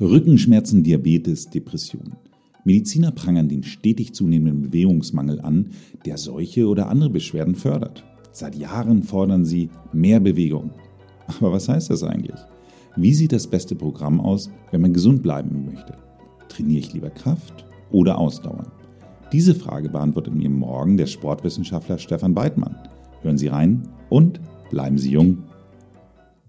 Rückenschmerzen, Diabetes, Depressionen. Mediziner prangern den stetig zunehmenden Bewegungsmangel an, der solche oder andere Beschwerden fördert. Seit Jahren fordern sie mehr Bewegung. Aber was heißt das eigentlich? Wie sieht das beste Programm aus, wenn man gesund bleiben möchte? Trainiere ich lieber Kraft oder Ausdauer? Diese Frage beantwortet mir morgen der Sportwissenschaftler Stefan Weidmann. Hören Sie rein und bleiben Sie jung.